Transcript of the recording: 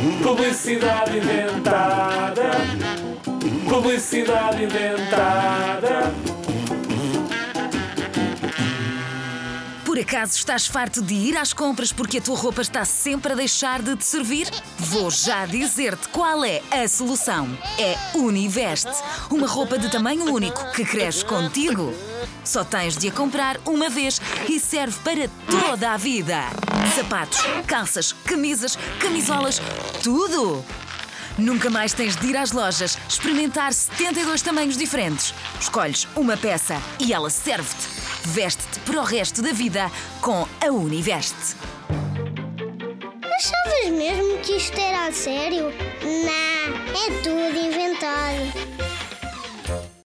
Publicidade inventada. Publicidade inventada. Por acaso estás farto de ir às compras porque a tua roupa está sempre a deixar de te servir? Vou já dizer-te qual é a solução. É Univeste. Uma roupa de tamanho único que cresce contigo. Só tens de a comprar uma vez e serve para toda a vida. Sapatos, calças, camisas, camisolas, tudo! Nunca mais tens de ir às lojas experimentar 72 tamanhos diferentes. Escolhes uma peça e ela serve-te. Veste-te para o resto da vida com a Univeste. Achavas mesmo que isto era a sério? Não, é tudo inventado.